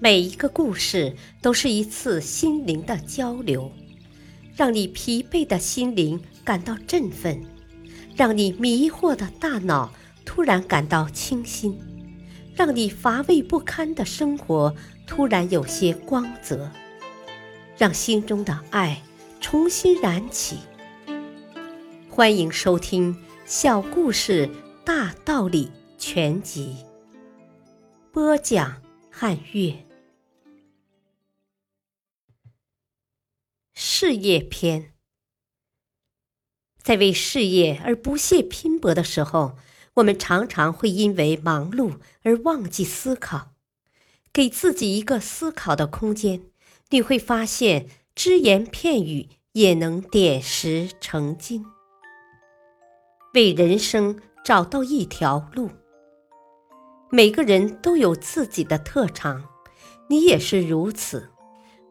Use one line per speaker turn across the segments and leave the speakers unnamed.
每一个故事都是一次心灵的交流，让你疲惫的心灵感到振奋，让你迷惑的大脑突然感到清新，让你乏味不堪的生活突然有些光泽，让心中的爱重新燃起。欢迎收听《小故事大道理全集》，播讲汉乐。事业篇，在为事业而不懈拼搏的时候，我们常常会因为忙碌而忘记思考。给自己一个思考的空间，你会发现只言片语也能点石成金。为人生找到一条路。每个人都有自己的特长，你也是如此。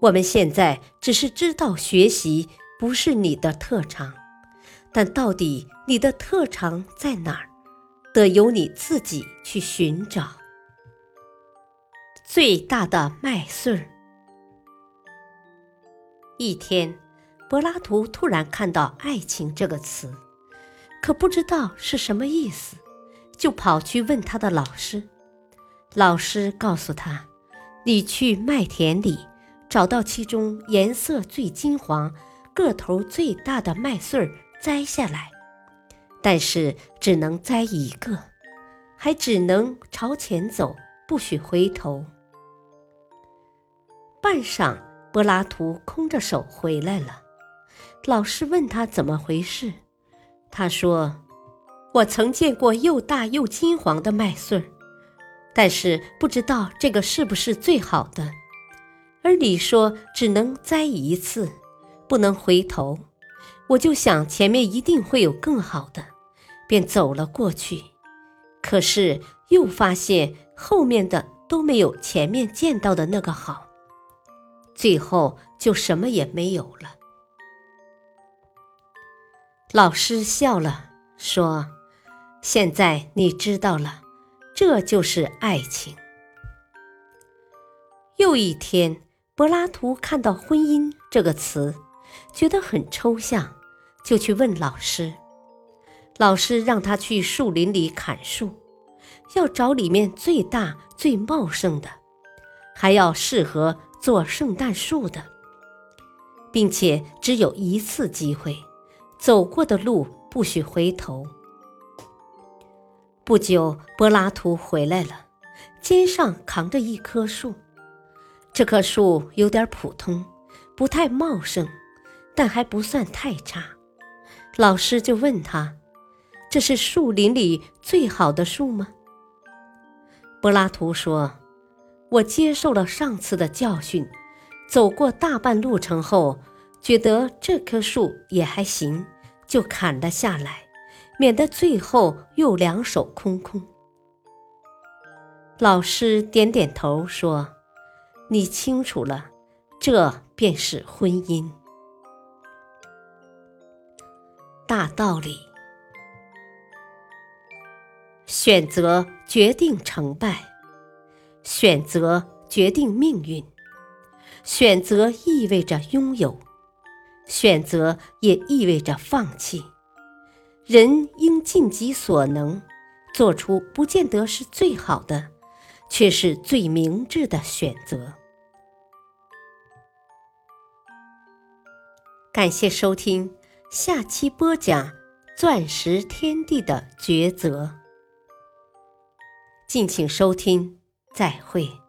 我们现在只是知道学习不是你的特长，但到底你的特长在哪儿，得由你自己去寻找。最大的麦穗儿。一天，柏拉图突然看到“爱情”这个词，可不知道是什么意思，就跑去问他的老师。老师告诉他：“你去麦田里。”找到其中颜色最金黄、个头最大的麦穗儿，摘下来，但是只能摘一个，还只能朝前走，不许回头。半晌，柏拉图空着手回来了。老师问他怎么回事，他说：“我曾见过又大又金黄的麦穗儿，但是不知道这个是不是最好的。”而你说只能摘一次，不能回头，我就想前面一定会有更好的，便走了过去。可是又发现后面的都没有前面见到的那个好，最后就什么也没有了。老师笑了，说：“现在你知道了，这就是爱情。”又一天。柏拉图看到“婚姻”这个词，觉得很抽象，就去问老师。老师让他去树林里砍树，要找里面最大、最茂盛的，还要适合做圣诞树的，并且只有一次机会，走过的路不许回头。不久，柏拉图回来了，肩上扛着一棵树。这棵树有点普通，不太茂盛，但还不算太差。老师就问他：“这是树林里最好的树吗？”柏拉图说：“我接受了上次的教训，走过大半路程后，觉得这棵树也还行，就砍了下来，免得最后又两手空空。”老师点点头说。你清楚了，这便是婚姻。大道理，选择决定成败，选择决定命运，选择意味着拥有，选择也意味着放弃。人应尽己所能，做出不见得是最好的，却是最明智的选择。感谢收听，下期播讲《钻石天地的抉择》。敬请收听，再会。